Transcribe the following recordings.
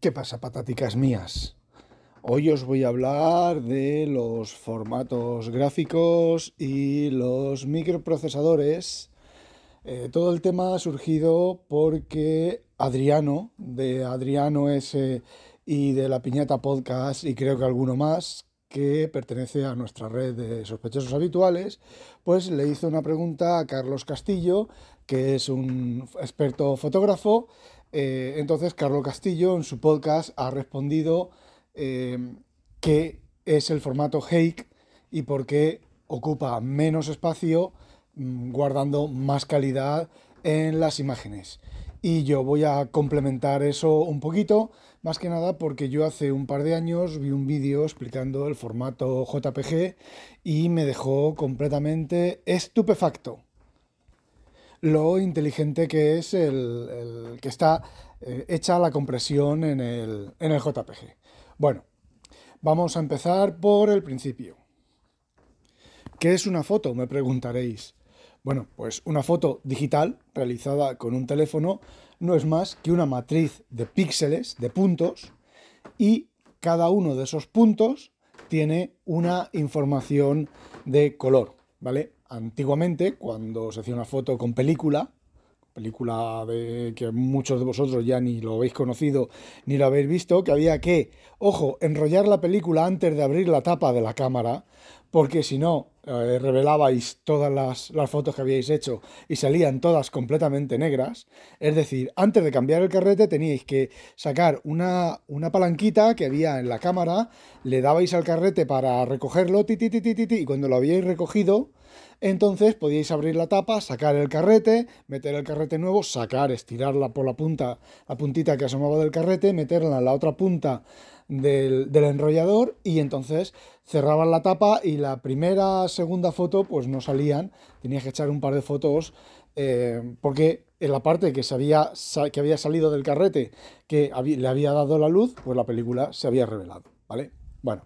¿Qué pasa, patáticas mías? Hoy os voy a hablar de los formatos gráficos y los microprocesadores. Eh, todo el tema ha surgido porque Adriano, de Adriano S y de la Piñata Podcast, y creo que alguno más, que pertenece a nuestra red de sospechosos habituales, pues le hizo una pregunta a Carlos Castillo, que es un experto fotógrafo, eh, entonces, Carlos Castillo en su podcast ha respondido eh, qué es el formato Hake y por qué ocupa menos espacio mm, guardando más calidad en las imágenes. Y yo voy a complementar eso un poquito, más que nada porque yo hace un par de años vi un vídeo explicando el formato JPG y me dejó completamente estupefacto lo inteligente que es el, que está eh, hecha la compresión en el, en el JPG. Bueno, vamos a empezar por el principio. ¿Qué es una foto? Me preguntaréis. Bueno, pues una foto digital realizada con un teléfono no es más que una matriz de píxeles, de puntos, y cada uno de esos puntos tiene una información de color, ¿vale? Antiguamente, cuando se hacía una foto con película, película de que muchos de vosotros ya ni lo habéis conocido ni lo habéis visto, que había que, ojo, enrollar la película antes de abrir la tapa de la cámara, porque si no, eh, revelabais todas las, fotos que habíais hecho y salían todas completamente negras. Es decir, antes de cambiar el carrete teníais que sacar una, una palanquita que había en la cámara, le dabais al carrete para recogerlo, ti, y cuando lo habíais recogido, entonces podíais abrir la tapa, sacar el carrete, meter el carrete nuevo, sacar, estirarla por la punta, la puntita que asomaba del carrete, meterla en la otra punta del, enrollador y entonces cerraban la tapa y la primera, segunda foto pues no salían, tenías que echar un par de fotos eh, porque en la parte que, se había, que había salido del carrete que le había dado la luz, pues la película se había revelado, ¿vale? Bueno,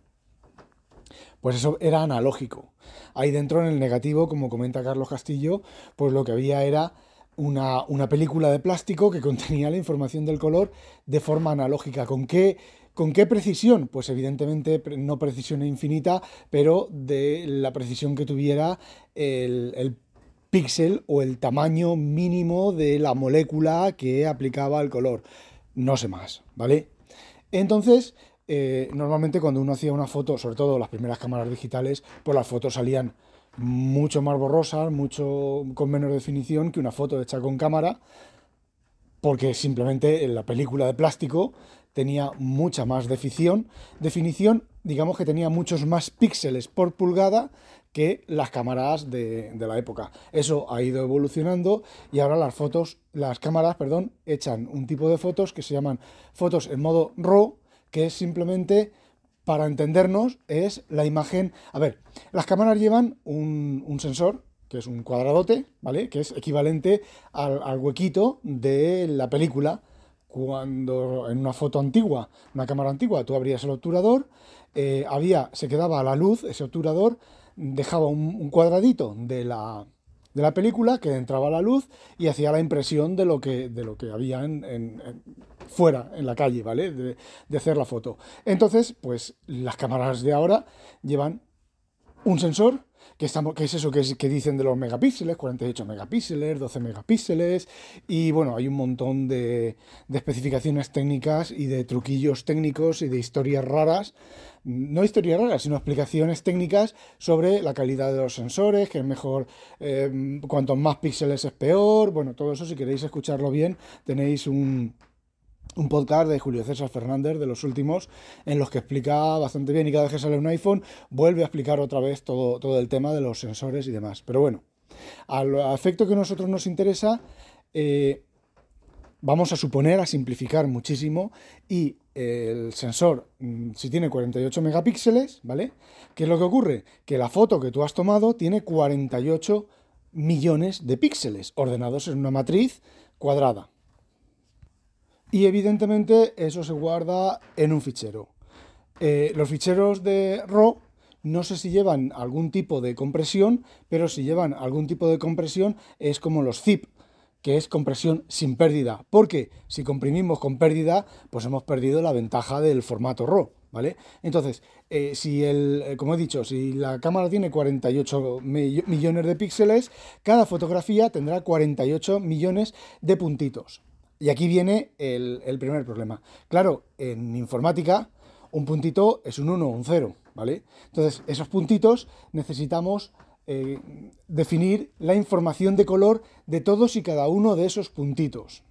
pues eso era analógico. Ahí dentro en el negativo, como comenta Carlos Castillo, pues lo que había era una, una, película de plástico que contenía la información del color de forma analógica. ¿Con qué, ¿Con qué precisión? Pues evidentemente no precisión infinita, pero de la precisión que tuviera el, el píxel o el tamaño mínimo de la molécula que aplicaba el color. No sé más, ¿vale? Entonces, eh, normalmente cuando uno hacía una foto, sobre todo las primeras cámaras digitales, pues las fotos salían mucho más borrosas, mucho con menos definición que una foto hecha con cámara, porque simplemente en la película de plástico tenía mucha más definición, definición, digamos que tenía muchos más píxeles por pulgada que las cámaras de, de, la época. Eso ha ido evolucionando y ahora las fotos, las cámaras, perdón, echan un tipo de fotos que se llaman fotos en modo RAW, que es simplemente, para entendernos, es la imagen... A ver, las cámaras llevan un, sensor, que es un cuadradote, ¿vale? Que es equivalente al, huequito de la película. Cuando en una foto antigua, una cámara antigua, tú abrías el obturador, eh, había, se quedaba a la luz ese obturador, dejaba un cuadradito de la, de la película que entraba a la luz y hacía la impresión de lo que, de lo que había en, fuera, en la calle, ¿vale? De, de, hacer la foto. Entonces, pues las cámaras de ahora llevan un sensor que, estamos, es eso que, que, dicen de los megapíxeles, 48 megapíxeles, 12 megapíxeles, y bueno, hay un montón de, de, especificaciones técnicas y de truquillos técnicos y de historias raras, no historias raras, sino explicaciones técnicas sobre la calidad de los sensores, que es mejor, eh, cuantos más píxeles es peor, bueno, todo eso si queréis escucharlo bien, tenéis un un podcast de Julio César Fernández, de los últimos, en los que explica bastante bien y cada vez que sale un iPhone vuelve a explicar otra vez todo, todo el tema de los sensores y demás. Pero bueno, al efecto que a nosotros nos interesa, eh, vamos a suponer, a simplificar muchísimo, y el sensor, mm, si tiene 48 megapíxeles, ¿vale? ¿Qué es lo que ocurre? Que la foto que tú has tomado tiene 48 millones de píxeles ordenados en una matriz cuadrada. Y evidentemente eso se guarda en un fichero. Eh, los ficheros de RAW no sé si llevan algún tipo de compresión, pero si llevan algún tipo de compresión es como los zip. que es compresión sin pérdida, porque si comprimimos con pérdida, pues hemos perdido la ventaja del formato RAW, ¿vale? Entonces, eh, si el, eh, como he dicho, si la cámara tiene 48 millones de píxeles, cada fotografía tendrá 48 millones de puntitos. Y aquí viene el, primer problema. Claro, en informática, un puntito es un 1 o un 0, ¿vale? Entonces, esos puntitos necesitamos eh, definir la información de color de todos y cada uno de esos puntitos.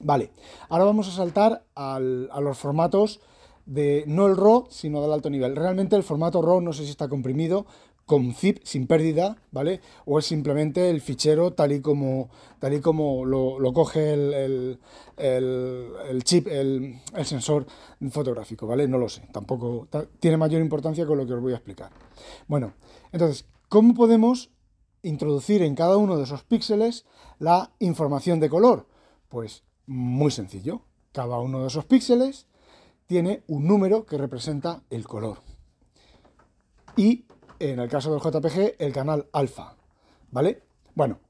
Vale, ahora vamos a saltar a los formatos de no el RAW, sino del alto nivel. Realmente el formato RAW no sé si está comprimido con zip sin pérdida, ¿vale? O es simplemente el fichero tal y como, tal y como lo, coge el, chip, el, sensor fotográfico, ¿vale? No lo sé, tampoco tiene mayor importancia con lo que os voy a explicar. Bueno, entonces, ¿Cómo podemos introducir en cada uno de esos píxeles la información de color? Pues muy sencillo. Cada uno de esos píxeles tiene un número que representa el color. Y en el caso del JPG, el canal alfa. ¿Vale? Bueno,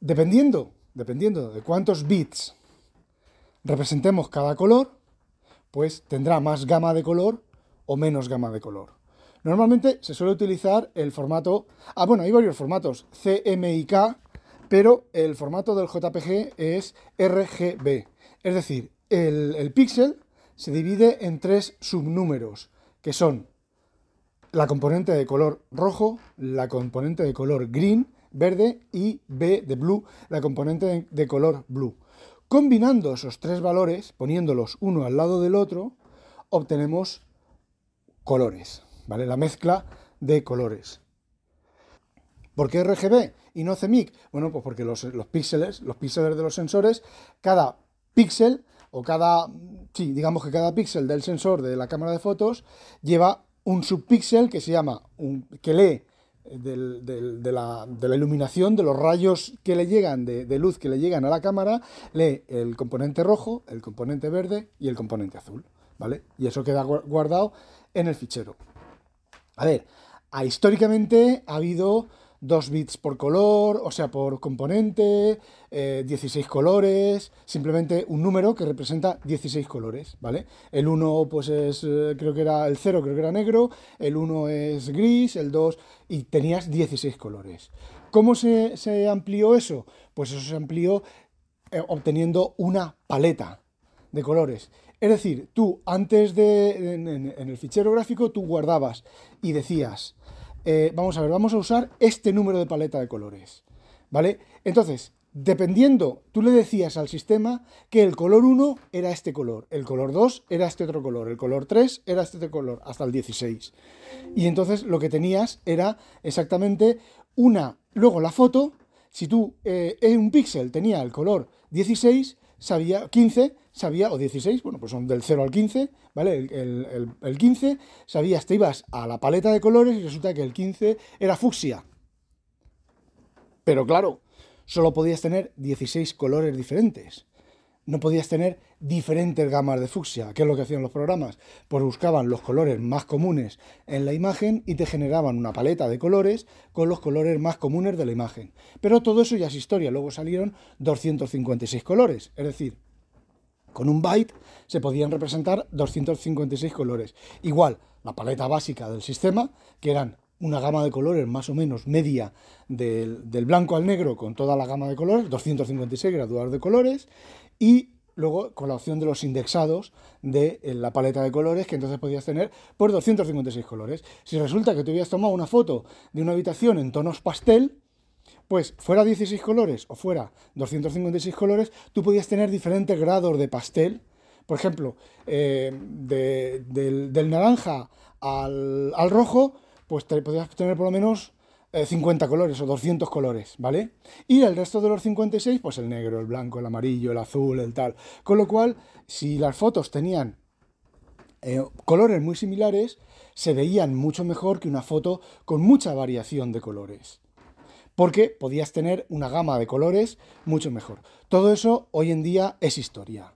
dependiendo, dependiendo de cuántos bits representemos cada color, pues tendrá más gama de color o menos gama de color. Normalmente se suele utilizar el formato... Ah, bueno, hay varios formatos, CMYK, pero el formato del JPG es RGB. Es decir, el, el píxel se divide en tres subnúmeros, que son la componente de color rojo, la componente de color green, verde, y B de blue, la componente de color blue. Combinando esos tres valores, poniéndolos uno al lado del otro, obtenemos colores. ¿vale? La mezcla de colores. ¿Por qué RGB y no CMYK? Bueno, pues porque los, píxeles, los píxeles de los sensores, cada píxel o cada, sí, digamos que cada píxel del sensor de la cámara de fotos lleva un subpíxel que se llama, un, que lee de, la, iluminación, de los rayos que le llegan, de, de, luz que le llegan a la cámara, lee el componente rojo, el componente verde y el componente azul, ¿vale? Y eso queda guardado en el fichero. A ver, históricamente ha habido dos bits por color, o sea, por componente, 16 eh, colores, simplemente un número que representa 16 colores, ¿vale? El 1 pues es, eh, creo que era el 0, creo que era negro, el 1 es gris, el 2, y tenías 16 colores. ¿Cómo se, amplió eso? Pues eso se amplió eh, obteniendo una paleta de colores. Es decir, tú antes de, en, el fichero gráfico, tú guardabas y decías, eh, vamos a ver, vamos a usar este número de paleta de colores, ¿vale? Entonces, dependiendo, tú le decías al sistema que el color 1 era este color, el color 2 era este otro color, el color 3 era este otro color, hasta el 16. Y entonces lo que tenías era exactamente una, luego la foto, si tú eh, en un píxel tenía el color 16, sabía 15, sabía, o 16, bueno, pues son del 0 al 15, ¿vale? El, el, 15, sabías, te ibas a la paleta de colores y resulta que el 15 era fucsia. Pero claro, solo podías tener 16 colores diferentes. No podías tener diferentes gamas de fucsia. ¿Qué es lo que hacían los programas? Pues buscaban los colores más comunes en la imagen y te generaban una paleta de colores con los colores más comunes de la imagen. Pero todo eso ya es historia. Luego salieron 256 colores. Es decir, con un byte se podían representar 256 colores. Igual, la paleta básica del sistema, que eran una gama de colores más o menos media del, blanco al negro con toda la gama de colores, 256 graduados de colores, y luego con la opción de los indexados de la paleta de colores, que entonces podías tener por 256 colores. Si resulta que te hubieras tomado una foto de una habitación en tonos pastel, pues fuera 16 colores o fuera 256 colores, tú podías tener diferentes grados de pastel. Por ejemplo, eh, del, naranja al, rojo, pues te, podías tener por lo menos 50 eh, colores o 200 colores, ¿vale? Y el resto de los 56, pues el negro, el blanco, el amarillo, el azul, el tal. Con lo cual, si las fotos tenían eh, colores muy similares, se veían mucho mejor que una foto con mucha variación de colores porque podías tener una gama de colores mucho mejor. Todo eso hoy en día es historia.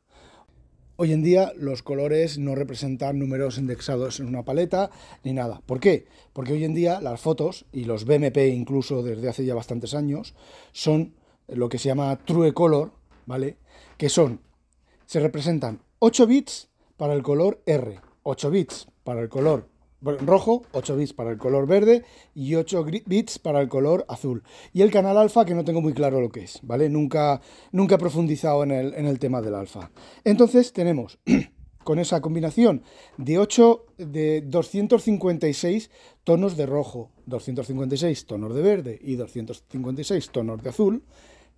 Hoy en día los colores no representan números indexados en una paleta ni nada. ¿Por qué? Porque hoy en día las fotos y los BMP incluso desde hace ya bastantes años son lo que se llama True Color, ¿vale? Que son, se representan 8 bits para el color R, 8 bits para el color rojo, 8 bits para el color verde y 8 bits para el color azul. Y el canal alfa que no tengo muy claro lo que es, ¿vale? Nunca, nunca he profundizado en el, en el tema del alfa. Entonces tenemos con esa combinación de 8 de 256 tonos de rojo, 256 tonos de verde y 256 tonos de azul,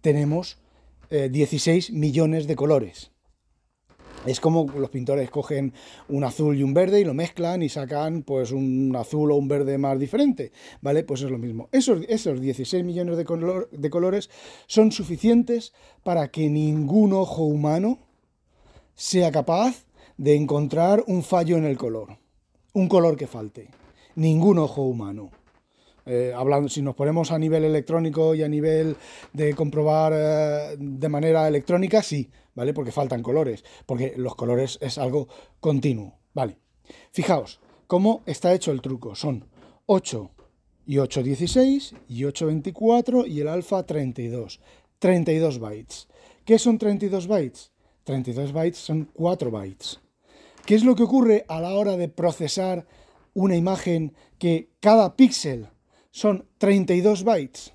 tenemos 16 eh, millones de colores. Es como los pintores cogen un azul y un verde y lo mezclan y sacan pues un azul o un verde más diferente, ¿vale? Pues es lo mismo. Esos, esos 16 millones de colores son suficientes para que ningún ojo humano sea capaz de encontrar un fallo en el color, un color que falte. Ningún ojo humano. Eh, hablando, si nos ponemos a nivel electrónico y a nivel de comprobar eh, de manera electrónica, sí, ¿vale? Porque faltan colores, porque los colores es algo continuo, ¿vale? Fijaos cómo está hecho el truco. Son 8 y 816 y 824 y el alfa 32. 32 bytes. ¿Qué son 32 bytes? 32 bytes son 4 bytes. ¿Qué es lo que ocurre a la hora de procesar una imagen que cada píxel son 32 bytes?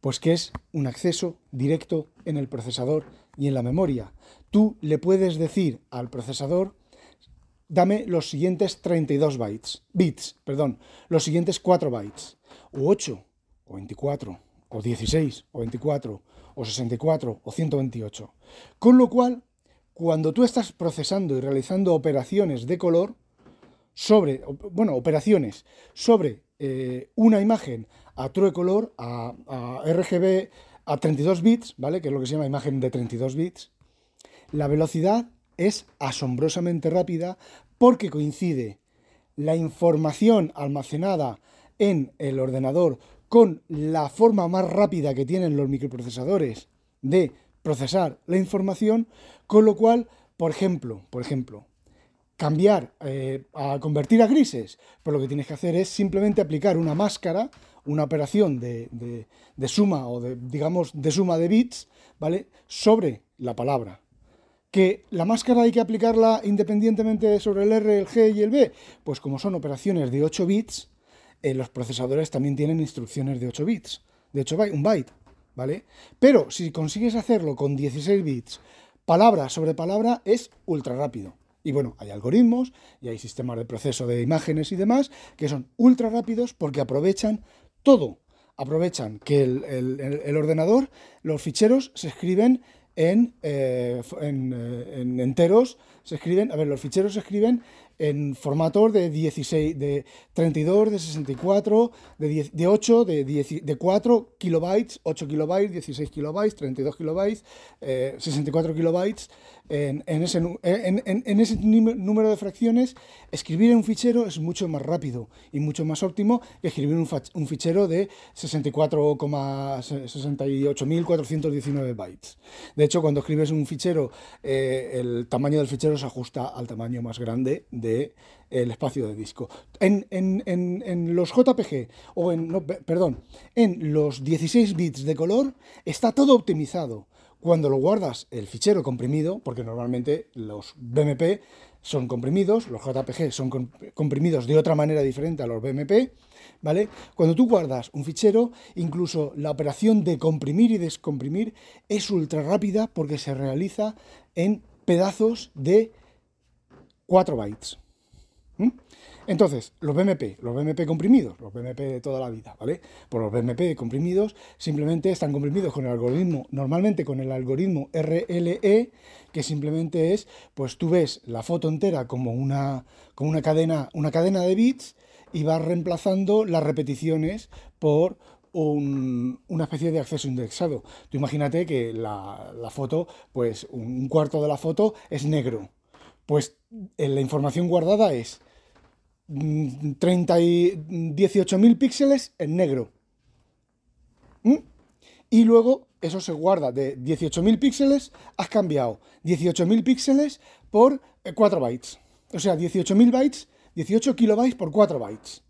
Pues que es un acceso directo en el procesador y en la memoria. Tú le puedes decir al procesador, dame los siguientes 32 bytes, bits, perdón, los siguientes 4 bytes, o 8, o 24, o 16, o 24, o 64, o 128. Con lo cual, cuando tú estás procesando y realizando operaciones de color sobre, bueno, operaciones sobre eh, una imagen a true color, a, a, RGB, a 32 bits, ¿vale? Que es lo que se llama imagen de 32 bits, la velocidad es asombrosamente rápida porque coincide la información almacenada en el ordenador con la forma más rápida que tienen los microprocesadores de procesar la información, con lo cual, por ejemplo, por ejemplo, cambiar eh, a convertir a grises, pues lo que tienes que hacer es simplemente aplicar una máscara, una operación de, suma o de, digamos, de suma de bits, ¿vale? Sobre la palabra. Que la máscara hay que aplicarla independientemente sobre el R, el G y el B, pues como son operaciones de 8 bits, eh, los procesadores también tienen instrucciones de 8 bits, de 8 bytes, un byte. ¿vale? Pero si consigues hacerlo con 16 bits, palabra sobre palabra, es ultra rápido. Y bueno, hay algoritmos y hay sistemas de proceso de imágenes y demás que son ultra rápidos porque aprovechan todo. Aprovechan que el, ordenador, los ficheros se escriben en, eh, eh, en, enteros, se escriben, a ver, los ficheros se escriben en formatos de 16, de 32, de 64, de, de 8, de, de 4 kilobytes, 8 kilobytes, 16 kilobytes, 32 kilobytes, 64 eh, kilobytes. En, ese, en, ese, número de fracciones, escribir en un fichero es mucho más rápido y mucho más óptimo que escribir un, un fichero de 64,68.419 bytes. De hecho, cuando escribes un fichero, eh, el tamaño del fichero se ajusta al tamaño más grande de el espacio de disco. En, los JPG, o en, perdón, en los 16 bits de color, está todo optimizado. Cuando lo guardas el fichero comprimido, porque normalmente los BMP son comprimidos, los JPG son comprimidos de otra manera diferente a los BMP, ¿vale? Cuando tú guardas un fichero, incluso la operación de comprimir y descomprimir es ultra rápida porque se realiza en pedazos de 4 bytes. Entonces, los BMP, los BMP comprimidos, los BMP de toda la vida, ¿vale? Pues los BMP comprimidos simplemente están comprimidos con el algoritmo, normalmente con el algoritmo RLE, que simplemente es, pues tú ves la foto entera como una, como una, cadena, una cadena de bits y vas reemplazando las repeticiones por una especie de acceso indexado. Tú imagínate que la, la foto, pues un cuarto de la foto es negro pues eh, la información guardada es 30 mm, y 18.000 píxeles en negro. ¿Mm? Y luego eso se guarda de 18.000 píxeles, has cambiado 18.000 píxeles por 4 eh, bytes. O sea, 18.000 bytes, 18 kilobytes por 4 bytes.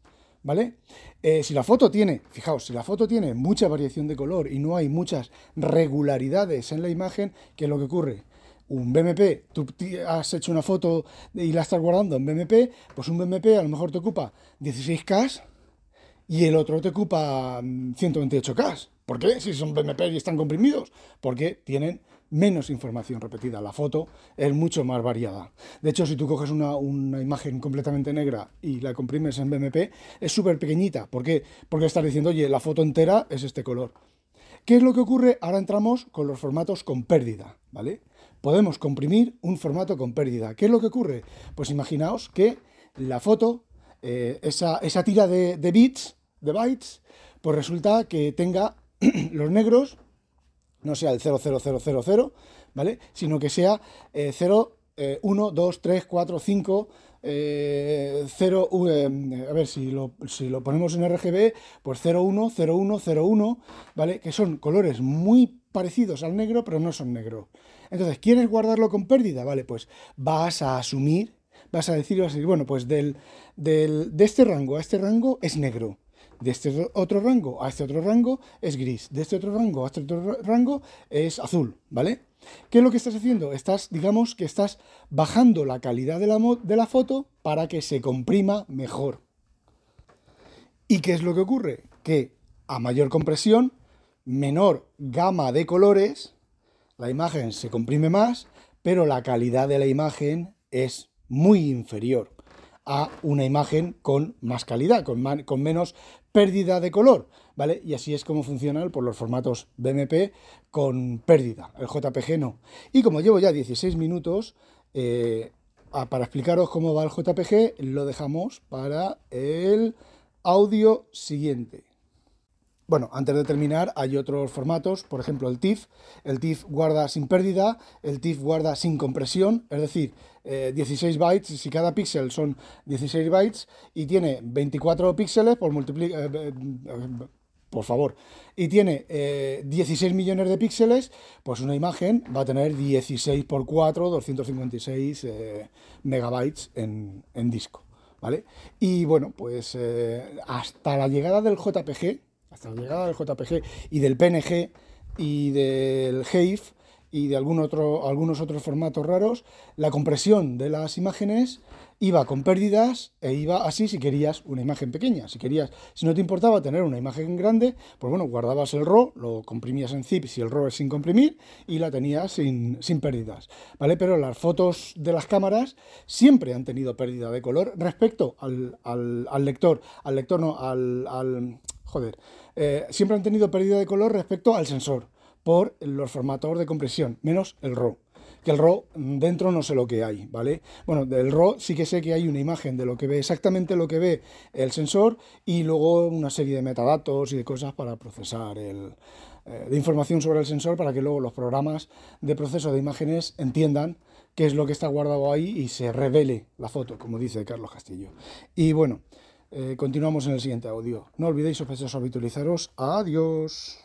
¿vale? Eh, si la foto tiene, fijaos, si la foto tiene mucha variación de color y no hay muchas regularidades en la imagen, ¿qué es lo que ocurre? Un BMP, tú has hecho una foto y la estás guardando en BMP, pues un BMP a lo mejor te ocupa 16K y el otro te ocupa 128K. Mm, ¿Por qué? Si son BMP y están comprimidos. Porque tienen menos información repetida. La foto es mucho más variada. De hecho, si tú coges una, imagen completamente negra y la comprimes en BMP, es súper pequeñita. ¿Por qué? Porque estás diciendo, oye, la foto entera es este color. ¿Qué es lo que ocurre? Ahora entramos con los formatos con pérdida, ¿vale? Podemos comprimir un formato con pérdida. ¿Qué es lo que ocurre? Pues imaginaos que la foto, eh, esa, tira de, bits, de bytes, pues resulta que tenga los negros no sea el 00000, ¿vale? Sino que sea 0, 1, 2, 3, 4, 5, 0, a ver si lo, si lo ponemos en RGB, pues 0, 1, 0, 1, 0, 1, ¿vale? Que son colores muy parecidos al negro, pero no son negro. Entonces, ¿quieres guardarlo con pérdida? Vale, pues vas a asumir, vas a decir, vas a decir bueno, pues del, del, de este rango a este rango es negro de este otro rango a este otro rango es gris, de este otro rango a este otro rango es azul, ¿vale? ¿Qué es lo que estás haciendo? Estás, digamos que estás bajando la calidad de la, de la foto para que se comprima mejor. ¿Y qué es lo que ocurre? Que a mayor compresión, menor gama de colores, la imagen se comprime más, pero la calidad de la imagen es muy inferior a una imagen con más calidad, con, menos pérdida de color, ¿vale? Y así es como funcionan por los formatos BMP con pérdida, el JPG no. Y como llevo ya 16 minutos, eh, para explicaros cómo va el JPG, lo dejamos para el audio siguiente. Bueno, antes de terminar, hay otros formatos, por ejemplo el TIFF. El TIFF guarda sin pérdida, el TIFF guarda sin compresión, es decir, 16 eh, bytes, si cada píxel son 16 bytes y tiene 24 píxeles por. Eh, eh, por favor, y tiene 16 millones de píxeles, pues una imagen va a tener 16 por 4, 256 megabytes en, en, disco, ¿vale? Y bueno, pues hasta la llegada del JPG, hasta la llegada del JPG y del PNG y del HEIF y de algunos otros formatos raros, la compresión de las imágenes iba con pérdidas e iba así si querías una imagen pequeña. Si querías, si no te importaba tener una imagen grande, pues bueno, guardabas el RAW, lo comprimías en zip si el RAW es sin comprimir y la tenías sin, sin pérdidas, ¿vale? Pero las fotos de las cámaras siempre han tenido pérdida de color respecto al, al lector, al lector no, al joder, eh, siempre han tenido pérdida de color respecto al sensor por los formatos de compresión, menos el RAW. Que el RAW dentro no sé lo que hay, ¿vale? Bueno, del RAW sí que sé que hay una imagen de lo que ve, exactamente lo que ve el sensor y luego una serie de metadatos y de cosas para procesar el, eh, de información sobre el sensor para que luego los programas de proceso de imágenes entiendan qué es lo que está guardado ahí y se revele la foto, como dice Carlos Castillo. Y bueno, eh, continuamos en el siguiente audio. No olvidéis, sospechosos, habitualizaros. Adiós.